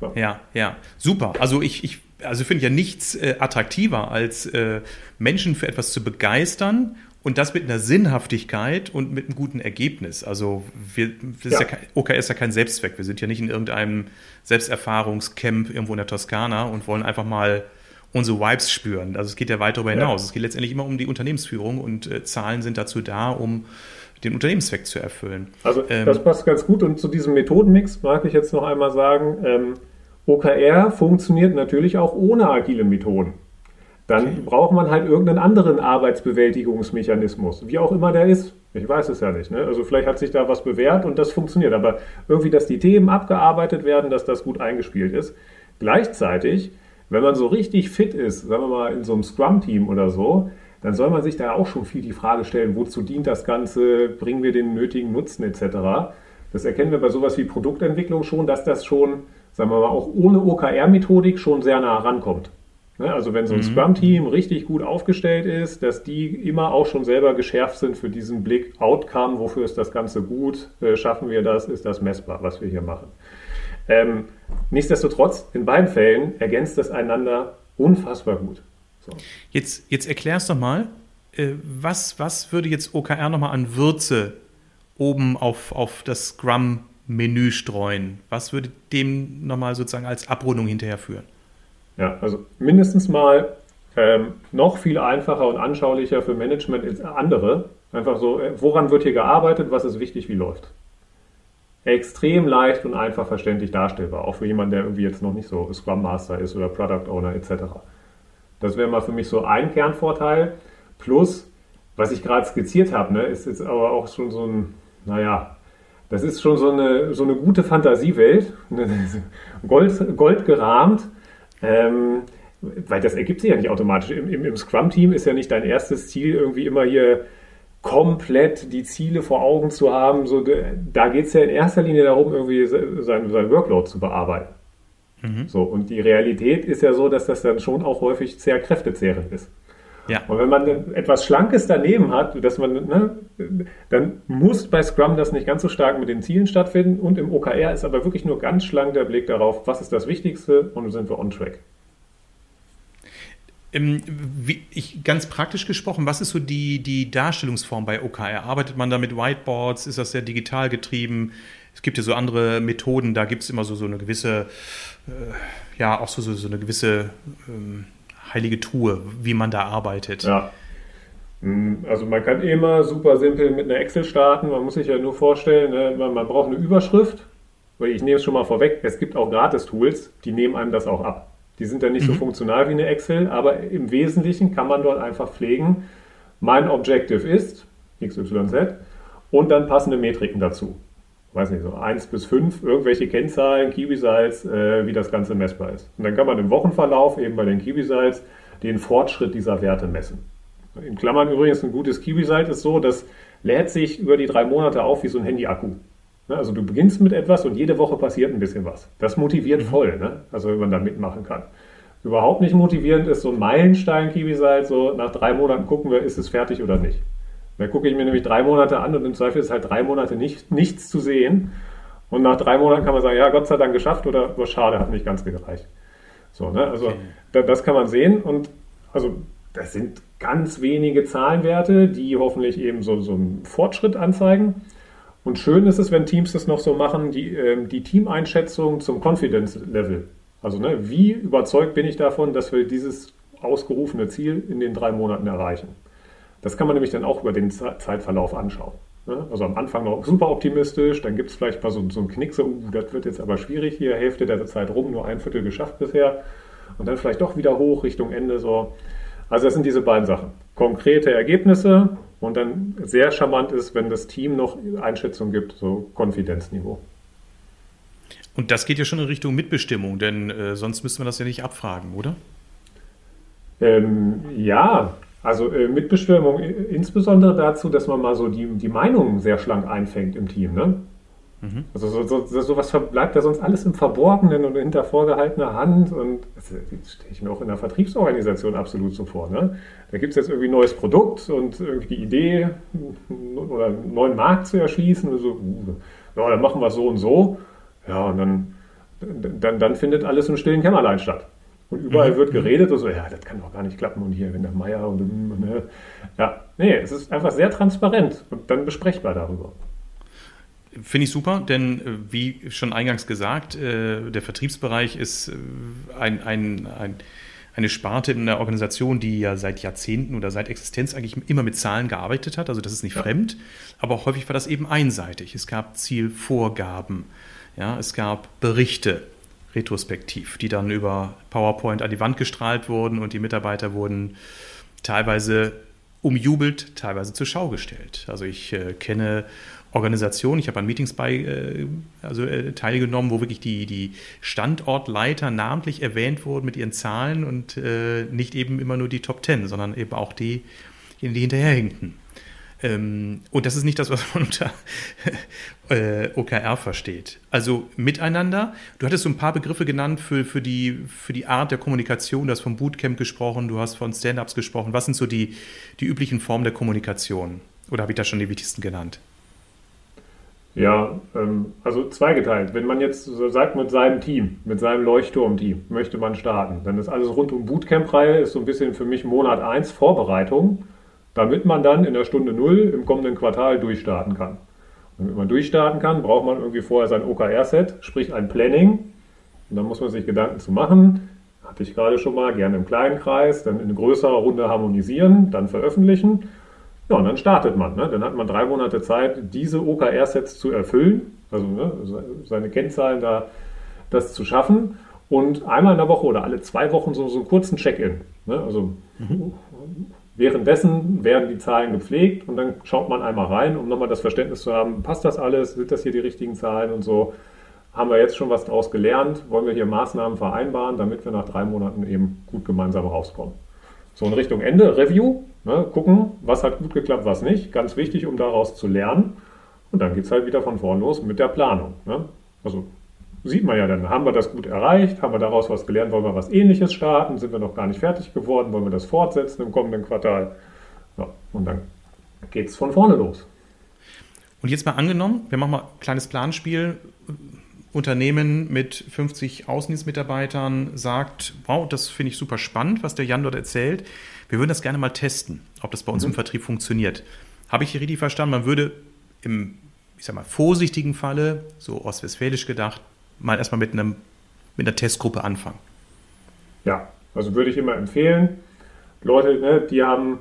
So. Ja, ja, super. Also ich, ich also finde ja nichts äh, attraktiver, als äh, Menschen für etwas zu begeistern Und das mit einer Sinnhaftigkeit und mit einem guten Ergebnis. Also wir, das ja. Ist ja, OKR ist ja kein Selbstzweck. Wir sind ja nicht in irgendeinem Selbsterfahrungscamp irgendwo in der Toskana und wollen einfach mal unsere Vibes spüren. Also es geht ja weit darüber hinaus. Ja. Es geht letztendlich immer um die Unternehmensführung und äh, Zahlen sind dazu da, um den Unternehmenszweck zu erfüllen. Also ähm, das passt ganz gut und zu diesem Methodenmix mag ich jetzt noch einmal sagen, ähm, OKR funktioniert natürlich auch ohne agile Methoden. Dann okay. braucht man halt irgendeinen anderen Arbeitsbewältigungsmechanismus, wie auch immer der ist. Ich weiß es ja nicht. Ne? Also vielleicht hat sich da was bewährt und das funktioniert. Aber irgendwie, dass die Themen abgearbeitet werden, dass das gut eingespielt ist. Gleichzeitig, wenn man so richtig fit ist, sagen wir mal in so einem Scrum-Team oder so, dann soll man sich da auch schon viel die Frage stellen, wozu dient das Ganze, bringen wir den nötigen Nutzen etc. Das erkennen wir bei sowas wie Produktentwicklung schon, dass das schon, sagen wir mal, auch ohne OKR-Methodik schon sehr nah rankommt. Ne, also wenn so ein mhm. Scrum-Team richtig gut aufgestellt ist, dass die immer auch schon selber geschärft sind für diesen Blick Outcome, wofür ist das Ganze gut, äh, schaffen wir das, ist das messbar, was wir hier machen. Ähm, nichtsdestotrotz, in beiden Fällen ergänzt das einander unfassbar gut. So. Jetzt, jetzt erklärst doch mal, äh, was, was würde jetzt OKR nochmal an Würze oben auf, auf das Scrum-Menü streuen? Was würde dem nochmal sozusagen als Abrundung hinterher führen? Ja, also mindestens mal ähm, noch viel einfacher und anschaulicher für Management als andere. Einfach so, äh, woran wird hier gearbeitet, was ist wichtig, wie läuft. Extrem leicht und einfach verständlich darstellbar, auch für jemanden, der irgendwie jetzt noch nicht so Scrum Master ist oder Product Owner etc. Das wäre mal für mich so ein Kernvorteil. Plus, was ich gerade skizziert habe, ne, ist jetzt aber auch schon so ein, naja, das ist schon so eine, so eine gute Fantasiewelt, Gold, Gold gerahmt ähm, weil das ergibt sich ja nicht automatisch. Im, im, im Scrum-Team ist ja nicht dein erstes Ziel, irgendwie immer hier komplett die Ziele vor Augen zu haben. So, da geht es ja in erster Linie darum, irgendwie sein, sein Workload zu bearbeiten. Mhm. So, und die Realität ist ja so, dass das dann schon auch häufig sehr kräftezehrend ist. Ja. Und wenn man etwas Schlankes daneben hat, dass man, ne, dann muss bei Scrum das nicht ganz so stark mit den Zielen stattfinden und im OKR ist aber wirklich nur ganz schlank der Blick darauf, was ist das Wichtigste und sind wir on track. Ähm, ich, ganz praktisch gesprochen, was ist so die, die Darstellungsform bei OKR? Arbeitet man da mit Whiteboards? Ist das sehr digital getrieben? Es gibt ja so andere Methoden, da gibt es immer so, so eine gewisse, äh, ja, auch so, so, so eine gewisse ähm, heilige Truhe, wie man da arbeitet. Ja. Hm, also man kann immer super simpel mit einer Excel starten. Man muss sich ja nur vorstellen, ne, man braucht eine Überschrift. Ich nehme es schon mal vorweg, es gibt auch Gratis-Tools, die nehmen einem das auch ab. Die sind dann nicht mhm. so funktional wie eine Excel, aber im Wesentlichen kann man dort einfach pflegen, mein Objective ist XYZ und dann passende Metriken dazu. Weiß nicht, so 1 bis 5, irgendwelche Kennzahlen, Results, äh, wie das Ganze messbar ist. Und dann kann man im Wochenverlauf eben bei den Results den Fortschritt dieser Werte messen. In Klammern übrigens ein gutes Result ist so, das lädt sich über die drei Monate auf wie so ein Handy-Akku. Ne, also du beginnst mit etwas und jede Woche passiert ein bisschen was. Das motiviert mhm. voll, ne? also wenn man da mitmachen kann. Überhaupt nicht motivierend ist so ein Meilenstein Key Result, so nach drei Monaten gucken wir, ist es fertig oder nicht. Da gucke ich mir nämlich drei Monate an und im Zweifel ist halt drei Monate nicht, nichts zu sehen. Und nach drei Monaten kann man sagen, ja, Gott sei Dank geschafft oder oh, schade, hat nicht ganz gereicht. So, ne? Also okay. da, das kann man sehen und also das sind ganz wenige Zahlenwerte, die hoffentlich eben so, so einen Fortschritt anzeigen. Und schön ist es, wenn Teams das noch so machen, die, äh, die Teameinschätzung zum Confidence Level. Also ne, wie überzeugt bin ich davon, dass wir dieses ausgerufene Ziel in den drei Monaten erreichen. Das kann man nämlich dann auch über den Zeitverlauf anschauen. Ne? Also am Anfang noch super optimistisch, dann gibt es vielleicht mal so, so einen Knick, so, uh, das wird jetzt aber schwierig hier, Hälfte der Zeit rum, nur ein Viertel geschafft bisher. Und dann vielleicht doch wieder hoch Richtung Ende so. Also das sind diese beiden Sachen. Konkrete Ergebnisse und dann sehr charmant ist, wenn das Team noch Einschätzung gibt, so Konfidenzniveau. Und das geht ja schon in Richtung Mitbestimmung, denn äh, sonst müsste man das ja nicht abfragen, oder? Ähm, ja, also äh, Mitbestimmung insbesondere dazu, dass man mal so die, die Meinungen sehr schlank einfängt im Team. Ne? Mhm. Also so, so, sowas bleibt ja sonst alles im Verborgenen und hinter vorgehaltener Hand. Und das, das stelle ich mir auch in der Vertriebsorganisation absolut so vor. Ne? Da gibt es jetzt irgendwie ein neues Produkt und irgendwie die Idee oder einen neuen Markt zu erschließen. Und so, uh, ja, dann machen wir es so und so. Ja, und dann, dann, dann findet alles im stillen Kämmerlein statt. Und überall mhm. wird geredet und so, ja, das kann doch gar nicht klappen und hier, wenn der Meier und, und ne. ja, nee, es ist einfach sehr transparent und dann besprechbar darüber. Finde ich super, denn äh, wie schon eingangs gesagt, äh, der Vertriebsbereich ist äh, ein, ein, ein, eine Sparte in der Organisation, die ja seit Jahrzehnten oder seit Existenz eigentlich immer mit Zahlen gearbeitet hat. Also das ist nicht ja. fremd, aber häufig war das eben einseitig. Es gab Zielvorgaben, ja, es gab Berichte retrospektiv, die dann über PowerPoint an die Wand gestrahlt wurden und die Mitarbeiter wurden teilweise umjubelt, teilweise zur Schau gestellt. Also ich äh, kenne Organisationen, ich habe an Meetings bei, äh, also, äh, teilgenommen, wo wirklich die, die Standortleiter namentlich erwähnt wurden mit ihren Zahlen und äh, nicht eben immer nur die Top Ten, sondern eben auch die, die hinterherhinkten. Ähm, und das ist nicht das, was man unter äh, OKR versteht. Also miteinander. Du hattest so ein paar Begriffe genannt für, für, die, für die Art der Kommunikation. Du hast vom Bootcamp gesprochen, du hast von Stand-ups gesprochen. Was sind so die, die üblichen Formen der Kommunikation? Oder habe ich da schon die wichtigsten genannt? Ja, ähm, also zweigeteilt. Wenn man jetzt so sagt, mit seinem Team, mit seinem Leuchtturm-Team möchte man starten, dann ist alles rund um Bootcamp-Reihe, ist so ein bisschen für mich Monat 1 Vorbereitung, damit man dann in der Stunde 0 im kommenden Quartal durchstarten kann. Und damit man durchstarten kann, braucht man irgendwie vorher sein OKR-Set, sprich ein Planning. Und dann muss man sich Gedanken zu machen. Hatte ich gerade schon mal, gerne im kleinen Kreis, dann in größerer Runde harmonisieren, dann veröffentlichen ja, und dann startet man. Ne? Dann hat man drei Monate Zeit, diese OKR-Sets zu erfüllen, also ne, seine Kennzahlen da, das zu schaffen. Und einmal in der Woche oder alle zwei Wochen so, so einen kurzen Check-in. Ne? Also mhm. Währenddessen werden die Zahlen gepflegt und dann schaut man einmal rein, um nochmal das Verständnis zu haben, passt das alles, sind das hier die richtigen Zahlen und so. Haben wir jetzt schon was daraus gelernt? Wollen wir hier Maßnahmen vereinbaren, damit wir nach drei Monaten eben gut gemeinsam rauskommen? So in Richtung Ende, Review, ne, gucken, was hat gut geklappt, was nicht. Ganz wichtig, um daraus zu lernen. Und dann geht es halt wieder von vorn los mit der Planung. Ne? Also sieht man ja dann, haben wir das gut erreicht, haben wir daraus was gelernt, wollen wir was ähnliches starten, sind wir noch gar nicht fertig geworden, wollen wir das fortsetzen im kommenden Quartal. Ja, und dann geht es von vorne los. Und jetzt mal angenommen, wir machen mal ein kleines Planspiel. Unternehmen mit 50 Außendienstmitarbeitern sagt, wow, das finde ich super spannend, was der Jan dort erzählt. Wir würden das gerne mal testen, ob das bei uns mhm. im Vertrieb funktioniert. Habe ich richtig verstanden? Man würde im, ich sag mal, vorsichtigen Falle, so ostwestfälisch gedacht, mal erstmal mit, einem, mit einer Testgruppe anfangen. Ja, also würde ich immer empfehlen. Leute, ne, die haben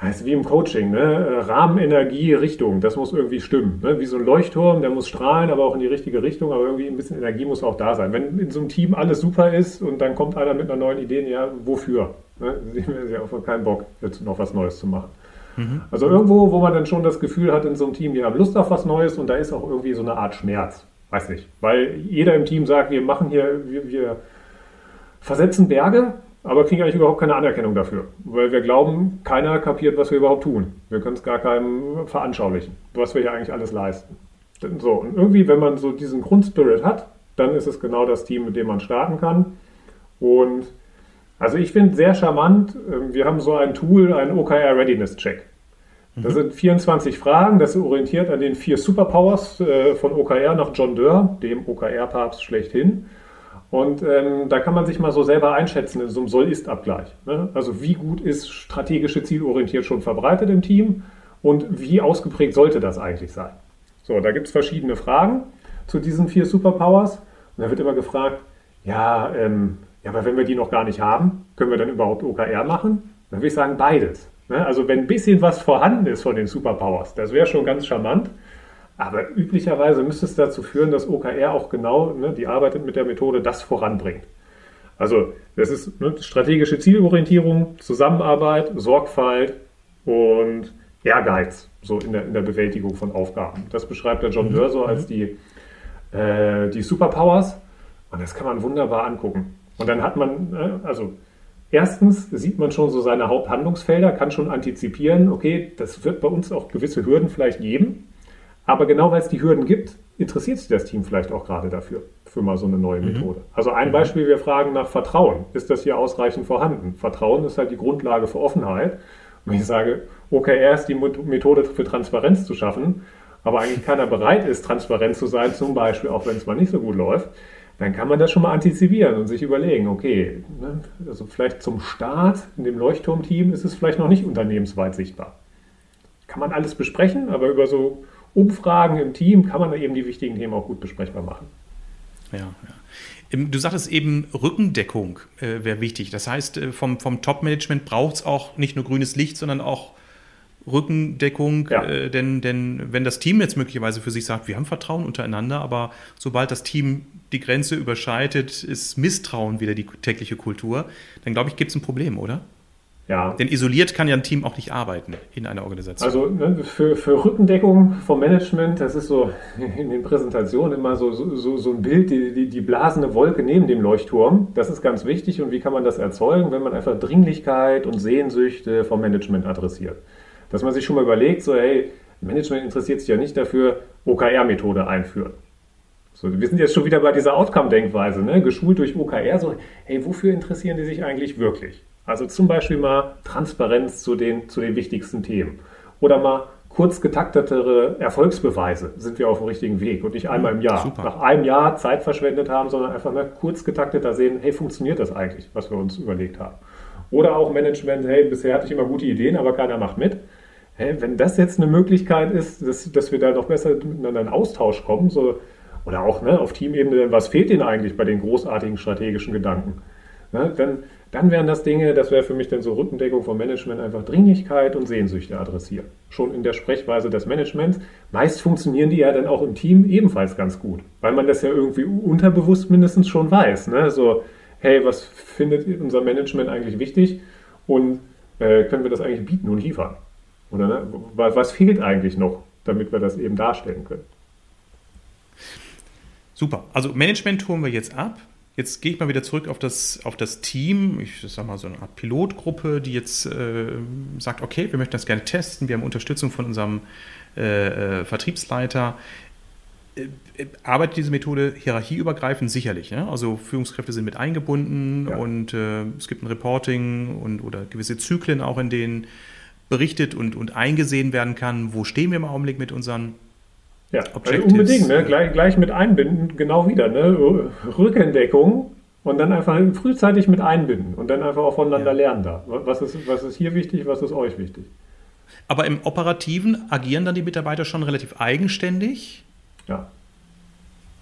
heißt wie im Coaching, ne? Rahmenenergie, Richtung, das muss irgendwie stimmen. Ne? Wie so ein Leuchtturm, der muss strahlen, aber auch in die richtige Richtung, aber irgendwie ein bisschen Energie muss auch da sein. Wenn in so einem Team alles super ist und dann kommt einer mit einer neuen Idee, ja, wofür? Ne? Sie haben ja auch keinen Bock, jetzt noch was Neues zu machen. Mhm. Also irgendwo, wo man dann schon das Gefühl hat in so einem Team, die haben Lust auf was Neues und da ist auch irgendwie so eine Art Schmerz. Weiß nicht. Weil jeder im Team sagt, wir machen hier, wir, wir versetzen Berge aber kriegen eigentlich überhaupt keine Anerkennung dafür, weil wir glauben, keiner kapiert, was wir überhaupt tun. Wir können es gar keinem veranschaulichen, was wir hier eigentlich alles leisten. So, und irgendwie, wenn man so diesen Grundspirit hat, dann ist es genau das Team, mit dem man starten kann. Und also ich finde sehr charmant, ähm, wir haben so ein Tool, einen OKR Readiness Check. Das sind 24 Fragen, das ist orientiert an den vier Superpowers äh, von OKR nach John Doerr, dem OKR-Papst schlechthin. Und ähm, da kann man sich mal so selber einschätzen in so einem Soll-Ist-Abgleich. Ne? Also wie gut ist strategische Zielorientiert schon verbreitet im Team und wie ausgeprägt sollte das eigentlich sein? So, da gibt es verschiedene Fragen zu diesen vier Superpowers. Und da wird immer gefragt, ja, ähm, ja, aber wenn wir die noch gar nicht haben, können wir dann überhaupt OKR machen? Dann würde ich sagen, beides. Ne? Also wenn ein bisschen was vorhanden ist von den Superpowers, das wäre schon ganz charmant. Aber üblicherweise müsste es dazu führen, dass OKR auch genau, ne, die arbeitet mit der Methode, das voranbringt. Also das ist ne, strategische Zielorientierung, Zusammenarbeit, Sorgfalt und Ehrgeiz so in der, in der Bewältigung von Aufgaben. Das beschreibt der John Dörr so als mhm. die, äh, die Superpowers und das kann man wunderbar angucken. Und dann hat man, ne, also erstens sieht man schon so seine Haupthandlungsfelder, kann schon antizipieren, okay, das wird bei uns auch gewisse Hürden vielleicht geben. Aber genau weil es die Hürden gibt, interessiert sich das Team vielleicht auch gerade dafür, für mal so eine neue mhm. Methode. Also ein mhm. Beispiel, wir fragen nach Vertrauen. Ist das hier ausreichend vorhanden? Vertrauen ist halt die Grundlage für Offenheit. Und ich sage, OKR ist die Methode für Transparenz zu schaffen, aber eigentlich keiner bereit ist, transparent zu sein, zum Beispiel auch wenn es mal nicht so gut läuft, dann kann man das schon mal antizipieren und sich überlegen, okay, ne, also vielleicht zum Start in dem Leuchtturmteam ist es vielleicht noch nicht unternehmensweit sichtbar. Kann man alles besprechen, aber über so Umfragen im Team kann man eben die wichtigen Themen auch gut besprechbar machen. Ja, ja. Du sagtest eben, Rückendeckung äh, wäre wichtig. Das heißt, äh, vom, vom Top-Management braucht es auch nicht nur grünes Licht, sondern auch Rückendeckung, ja. äh, denn, denn wenn das Team jetzt möglicherweise für sich sagt, wir haben Vertrauen untereinander, aber sobald das Team die Grenze überschreitet, ist Misstrauen wieder die tägliche Kultur, dann glaube ich, gibt es ein Problem, oder? Ja. Denn isoliert kann ja ein Team auch nicht arbeiten in einer Organisation. Also ne, für, für Rückendeckung vom Management, das ist so in den Präsentationen immer so, so, so ein Bild, die, die, die blasende Wolke neben dem Leuchtturm. Das ist ganz wichtig. Und wie kann man das erzeugen, wenn man einfach Dringlichkeit und Sehnsüchte vom Management adressiert? Dass man sich schon mal überlegt, so hey, Management interessiert sich ja nicht dafür, OKR-Methode einführen. So, wir sind jetzt schon wieder bei dieser Outcome-Denkweise, ne? geschult durch OKR, so hey, wofür interessieren die sich eigentlich wirklich? Also zum Beispiel mal Transparenz zu den, zu den wichtigsten Themen. Oder mal kurz getaktetere Erfolgsbeweise, sind wir auf dem richtigen Weg und nicht einmal im Jahr. Super. Nach einem Jahr Zeit verschwendet haben, sondern einfach mal kurz getakteter sehen, hey, funktioniert das eigentlich, was wir uns überlegt haben. Oder auch Management, hey, bisher hatte ich immer gute Ideen, aber keiner macht mit hey, wenn das jetzt eine Möglichkeit ist, dass, dass wir da noch besser miteinander in Austausch kommen, so, oder auch ne, auf Teamebene, was fehlt Ihnen eigentlich bei den großartigen strategischen Gedanken? Ne, dann, dann wären das Dinge, das wäre für mich dann so Rückendeckung vom Management, einfach Dringlichkeit und Sehnsüchte adressieren. Schon in der Sprechweise des Managements. Meist funktionieren die ja dann auch im Team ebenfalls ganz gut, weil man das ja irgendwie unterbewusst mindestens schon weiß. Ne? So, hey, was findet unser Management eigentlich wichtig und äh, können wir das eigentlich bieten und liefern? Oder ne? was fehlt eigentlich noch, damit wir das eben darstellen können? Super. Also Management tun wir jetzt ab. Jetzt gehe ich mal wieder zurück auf das, auf das Team, ich sag mal so eine Art Pilotgruppe, die jetzt äh, sagt, okay, wir möchten das gerne testen, wir haben Unterstützung von unserem äh, äh Vertriebsleiter. Äh, arbeitet diese Methode hierarchieübergreifend sicherlich? Ne? Also Führungskräfte sind mit eingebunden ja. und äh, es gibt ein Reporting und oder gewisse Zyklen auch, in denen berichtet und, und eingesehen werden kann, wo stehen wir im Augenblick mit unseren ja, also unbedingt, ne? gleich, gleich mit einbinden, genau wieder, ne? Rückendeckung und dann einfach frühzeitig mit einbinden und dann einfach auch voneinander ja. lernen da. Was ist, was ist hier wichtig, was ist euch wichtig? Aber im Operativen agieren dann die Mitarbeiter schon relativ eigenständig? Ja.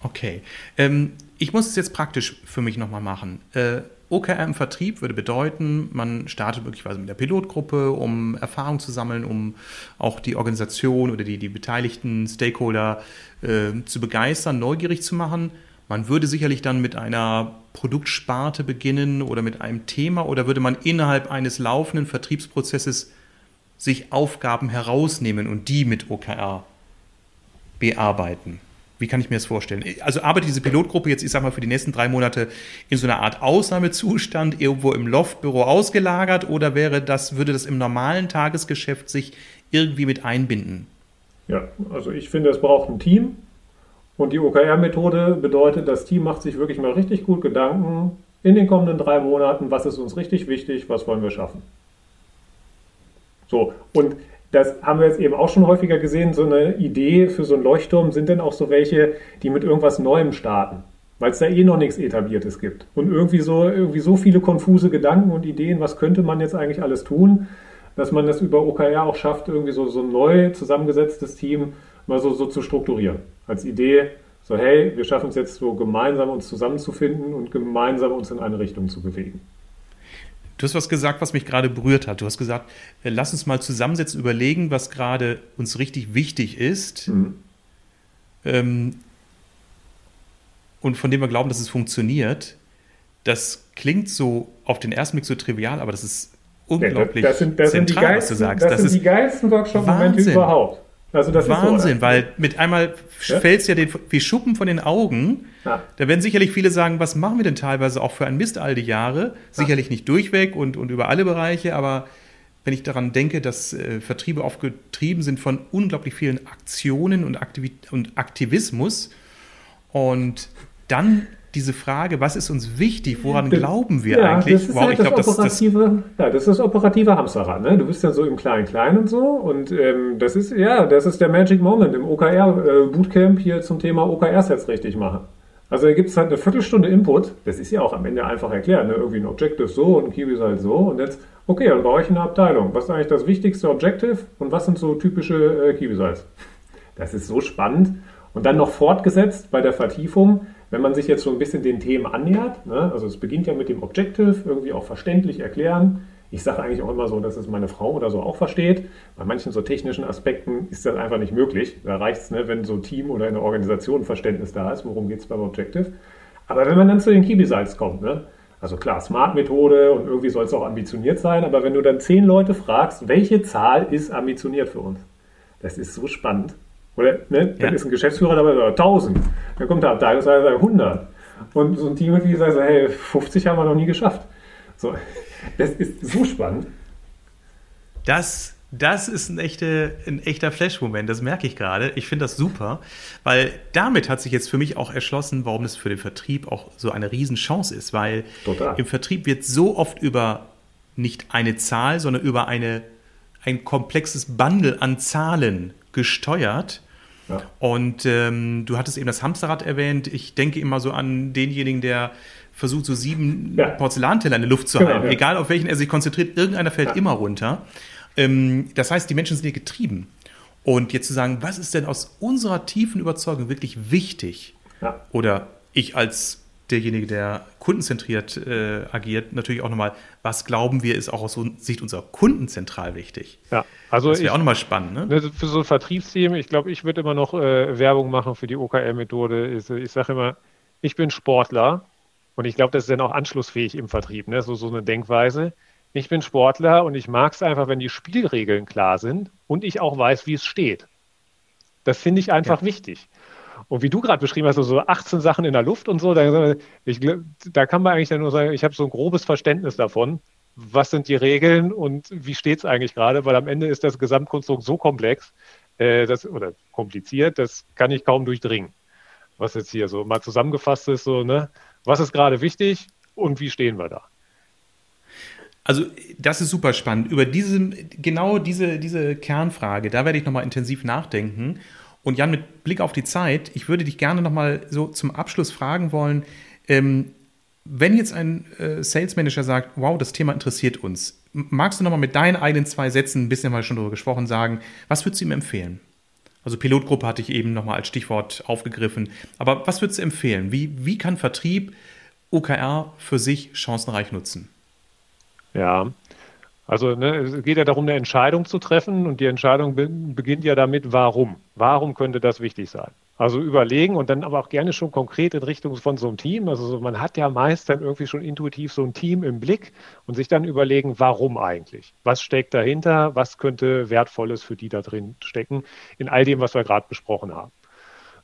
Okay. Ähm, ich muss es jetzt praktisch für mich nochmal machen. Äh, OKR im Vertrieb würde bedeuten, man startet möglicherweise mit der Pilotgruppe, um Erfahrung zu sammeln, um auch die Organisation oder die, die beteiligten Stakeholder äh, zu begeistern, neugierig zu machen. Man würde sicherlich dann mit einer Produktsparte beginnen oder mit einem Thema oder würde man innerhalb eines laufenden Vertriebsprozesses sich Aufgaben herausnehmen und die mit OKR bearbeiten. Wie kann ich mir das vorstellen? Also arbeitet diese Pilotgruppe jetzt, ich sag mal, für die nächsten drei Monate in so einer Art Ausnahmezustand, irgendwo im Loftbüro ausgelagert oder wäre das, würde das im normalen Tagesgeschäft sich irgendwie mit einbinden? Ja, also ich finde, es braucht ein Team. Und die OKR-Methode bedeutet, das Team macht sich wirklich mal richtig gut Gedanken in den kommenden drei Monaten, was ist uns richtig wichtig, was wollen wir schaffen. So, und das haben wir jetzt eben auch schon häufiger gesehen, so eine Idee für so einen Leuchtturm sind dann auch so welche, die mit irgendwas Neuem starten, weil es da eh noch nichts Etabliertes gibt. Und irgendwie so, irgendwie so viele konfuse Gedanken und Ideen, was könnte man jetzt eigentlich alles tun, dass man das über OKR auch schafft, irgendwie so, so ein neu zusammengesetztes Team mal so, so zu strukturieren. Als Idee, so hey, wir schaffen es jetzt so gemeinsam uns zusammenzufinden und gemeinsam uns in eine Richtung zu bewegen. Du hast was gesagt, was mich gerade berührt hat. Du hast gesagt, äh, lass uns mal zusammensetzen, überlegen, was gerade uns richtig wichtig ist. Mhm. Ähm, und von dem wir glauben, dass es funktioniert. Das klingt so auf den ersten Blick so trivial, aber das ist unglaublich das sind, das zentral, geilsten, was du sagst. Das, das sind die geilsten Workshop-Momente überhaupt. Also das Wahnsinn, so, weil mit einmal ja? fällt es ja den, wie Schuppen von den Augen. Ja. Da werden sicherlich viele sagen, was machen wir denn teilweise auch für ein Mist all die Jahre? Ja. Sicherlich nicht durchweg und, und über alle Bereiche, aber wenn ich daran denke, dass äh, Vertriebe oft getrieben sind von unglaublich vielen Aktionen und, Aktiv und Aktivismus und dann diese Frage, was ist uns wichtig, woran das, glauben wir ja, eigentlich? Das ist wow, halt ich das, glaub, operative, das, ja, das ist das operative Hamsterrad. Ne? Du bist ja so im Klein-Klein und so und ähm, das ist, ja, das ist der Magic Moment im OKR-Bootcamp äh, hier zum Thema OKR-Sets richtig machen. Also da gibt es halt eine Viertelstunde Input. Das ist ja auch am Ende einfach erklärt. Ne? Irgendwie ein Objective so und ein Key Result so. Und jetzt, okay, dann brauche ich eine Abteilung. Was ist eigentlich das wichtigste Objective und was sind so typische äh, Key Results? Das ist so spannend. Und dann noch fortgesetzt bei der Vertiefung, wenn man sich jetzt so ein bisschen den Themen annähert. Ne? Also es beginnt ja mit dem Objective, irgendwie auch verständlich erklären ich sage eigentlich auch immer so, dass es meine Frau oder so auch versteht. Bei manchen so technischen Aspekten ist das einfach nicht möglich. Da reicht es, ne, wenn so ein Team oder eine Organisation Verständnis da ist, worum geht es beim Objective. Aber wenn man dann zu den Key Results kommt, ne, also klar, Smart-Methode und irgendwie soll es auch ambitioniert sein, aber wenn du dann zehn Leute fragst, welche Zahl ist ambitioniert für uns? Das ist so spannend. Oder ne, dann ist ein Geschäftsführer dabei, sagt 1000. Dann kommt der Abteilungsleiter, sagt 100. Und so ein Teammitglied sagt, hey, 50 haben wir noch nie geschafft. So, das ist so spannend. Das, das ist ein, echte, ein echter Flash-Moment, das merke ich gerade. Ich finde das super, weil damit hat sich jetzt für mich auch erschlossen, warum das für den Vertrieb auch so eine Riesenchance ist, weil Total. im Vertrieb wird so oft über nicht eine Zahl, sondern über eine, ein komplexes Bundle an Zahlen gesteuert. Ja. Und ähm, du hattest eben das Hamsterrad erwähnt. Ich denke immer so an denjenigen, der versucht, so sieben ja. Porzellanteller in der Luft zu genau, halten. Ja. Egal auf welchen er sich konzentriert, irgendeiner fällt immer runter. Ähm, das heißt, die Menschen sind hier getrieben. Und jetzt zu sagen, was ist denn aus unserer tiefen Überzeugung wirklich wichtig? Oder ich als derjenige, der kundenzentriert äh, agiert, natürlich auch nochmal, was glauben wir, ist auch aus Sicht unserer Kunden zentral wichtig. Ja, also das wäre auch nochmal spannend. Ne? ne? Für so ein Vertriebsteam, ich glaube, ich würde immer noch äh, Werbung machen für die OKR-Methode. Ich, ich sage immer, ich bin Sportler und ich glaube, das ist dann auch anschlussfähig im Vertrieb, ne? so, so eine Denkweise. Ich bin Sportler und ich mag es einfach, wenn die Spielregeln klar sind und ich auch weiß, wie es steht. Das finde ich einfach ja. wichtig. Und wie du gerade beschrieben hast, so 18 Sachen in der Luft und so, da, ich, da kann man eigentlich nur sagen, ich habe so ein grobes Verständnis davon, was sind die Regeln und wie steht es eigentlich gerade, weil am Ende ist das Gesamtkonstrukt so komplex äh, das, oder kompliziert, das kann ich kaum durchdringen. Was jetzt hier so mal zusammengefasst ist, so, ne? Was ist gerade wichtig und wie stehen wir da? Also das ist super spannend. Über diese, genau diese, diese Kernfrage, da werde ich nochmal intensiv nachdenken. Und Jan, mit Blick auf die Zeit, ich würde dich gerne nochmal so zum Abschluss fragen wollen, ähm, wenn jetzt ein äh, Sales Manager sagt, wow, das Thema interessiert uns, magst du nochmal mit deinen eigenen zwei Sätzen, ein bisschen mal schon darüber gesprochen, sagen, was würdest du ihm empfehlen? Also Pilotgruppe hatte ich eben nochmal als Stichwort aufgegriffen. Aber was würdest du empfehlen? Wie, wie kann Vertrieb OKR für sich chancenreich nutzen? Ja, also ne, es geht ja darum, eine Entscheidung zu treffen und die Entscheidung be beginnt ja damit, warum. Warum könnte das wichtig sein? Also überlegen und dann aber auch gerne schon konkret in Richtung von so einem Team. Also man hat ja meist dann irgendwie schon intuitiv so ein Team im Blick und sich dann überlegen, warum eigentlich? Was steckt dahinter? Was könnte Wertvolles für die da drin stecken? In all dem, was wir gerade besprochen haben.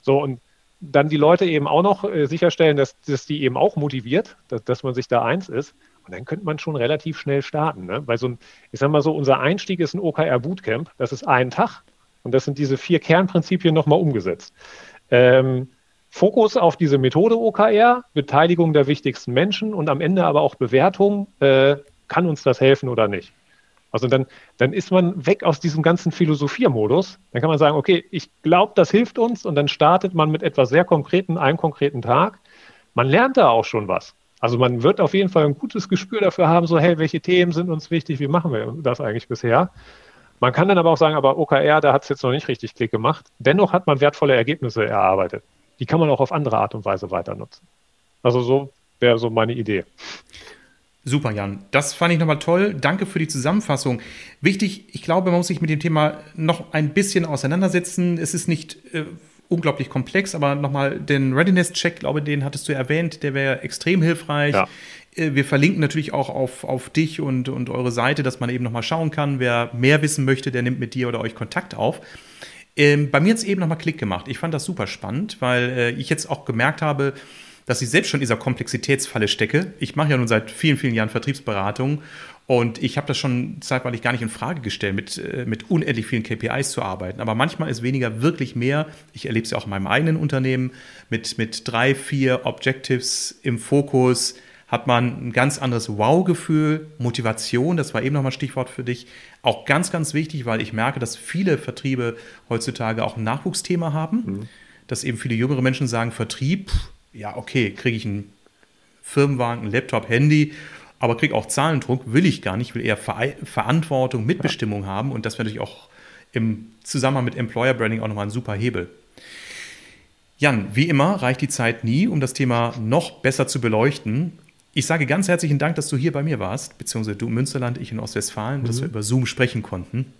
So und dann die Leute eben auch noch äh, sicherstellen, dass, dass die eben auch motiviert, dass, dass man sich da eins ist. Und dann könnte man schon relativ schnell starten. Ne? Weil so ein, ich sag mal so, unser Einstieg ist ein OKR Bootcamp. Das ist ein Tag. Und das sind diese vier Kernprinzipien nochmal umgesetzt. Ähm, Fokus auf diese Methode OKR, Beteiligung der wichtigsten Menschen und am Ende aber auch Bewertung, äh, kann uns das helfen oder nicht. Also dann, dann ist man weg aus diesem ganzen Philosophiermodus. Dann kann man sagen, okay, ich glaube, das hilft uns und dann startet man mit etwas sehr Konkreten, einem konkreten Tag. Man lernt da auch schon was. Also man wird auf jeden Fall ein gutes Gespür dafür haben, so, hey, welche Themen sind uns wichtig, wie machen wir das eigentlich bisher? Man kann dann aber auch sagen, aber OKR, da hat es jetzt noch nicht richtig Klick gemacht. Dennoch hat man wertvolle Ergebnisse erarbeitet. Die kann man auch auf andere Art und Weise weiter nutzen. Also so wäre so meine Idee. Super, Jan. Das fand ich nochmal toll. Danke für die Zusammenfassung. Wichtig, ich glaube, man muss sich mit dem Thema noch ein bisschen auseinandersetzen. Es ist nicht äh, unglaublich komplex, aber nochmal den Readiness-Check, glaube den hattest du erwähnt, der wäre extrem hilfreich. Ja. Äh, wir verlinken natürlich auch auf, auf dich und, und eure Seite, dass man eben nochmal schauen kann. Wer mehr wissen möchte, der nimmt mit dir oder euch Kontakt auf. Ähm, bei mir hat es eben nochmal Klick gemacht. Ich fand das super spannend, weil äh, ich jetzt auch gemerkt habe, dass ich selbst schon in dieser Komplexitätsfalle stecke. Ich mache ja nun seit vielen, vielen Jahren Vertriebsberatung und ich habe das schon zeitweilig gar nicht in Frage gestellt, mit, äh, mit unendlich vielen KPIs zu arbeiten. Aber manchmal ist weniger wirklich mehr. Ich erlebe es ja auch in meinem eigenen Unternehmen mit, mit drei, vier Objectives im Fokus hat man ein ganz anderes Wow-Gefühl, Motivation, das war eben nochmal Stichwort für dich, auch ganz, ganz wichtig, weil ich merke, dass viele Vertriebe heutzutage auch ein Nachwuchsthema haben, mhm. dass eben viele jüngere Menschen sagen, Vertrieb, ja, okay, kriege ich einen Firmenwagen, einen Laptop, Handy, aber kriege auch Zahlendruck, will ich gar nicht, ich will eher Ver Verantwortung, Mitbestimmung ja. haben und das wäre natürlich auch im Zusammenhang mit Employer Branding auch nochmal ein super Hebel. Jan, wie immer reicht die Zeit nie, um das Thema noch besser zu beleuchten. Ich sage ganz herzlichen Dank, dass du hier bei mir warst, beziehungsweise du im Münsterland, ich in Ostwestfalen, mhm. dass wir über Zoom sprechen konnten.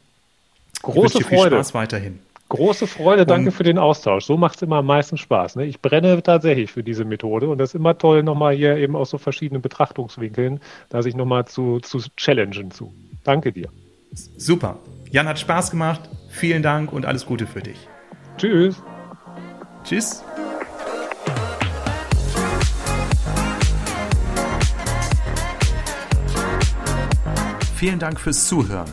Große ich Freude. Viel Spaß weiterhin. Große Freude, danke und, für den Austausch. So macht es immer am meisten Spaß. Ne? Ich brenne tatsächlich für diese Methode und das ist immer toll, nochmal hier eben aus so verschiedenen Betrachtungswinkeln, da sich nochmal zu, zu challengen zu. Danke dir. Super. Jan hat Spaß gemacht. Vielen Dank und alles Gute für dich. Tschüss. Tschüss. Vielen Dank fürs Zuhören.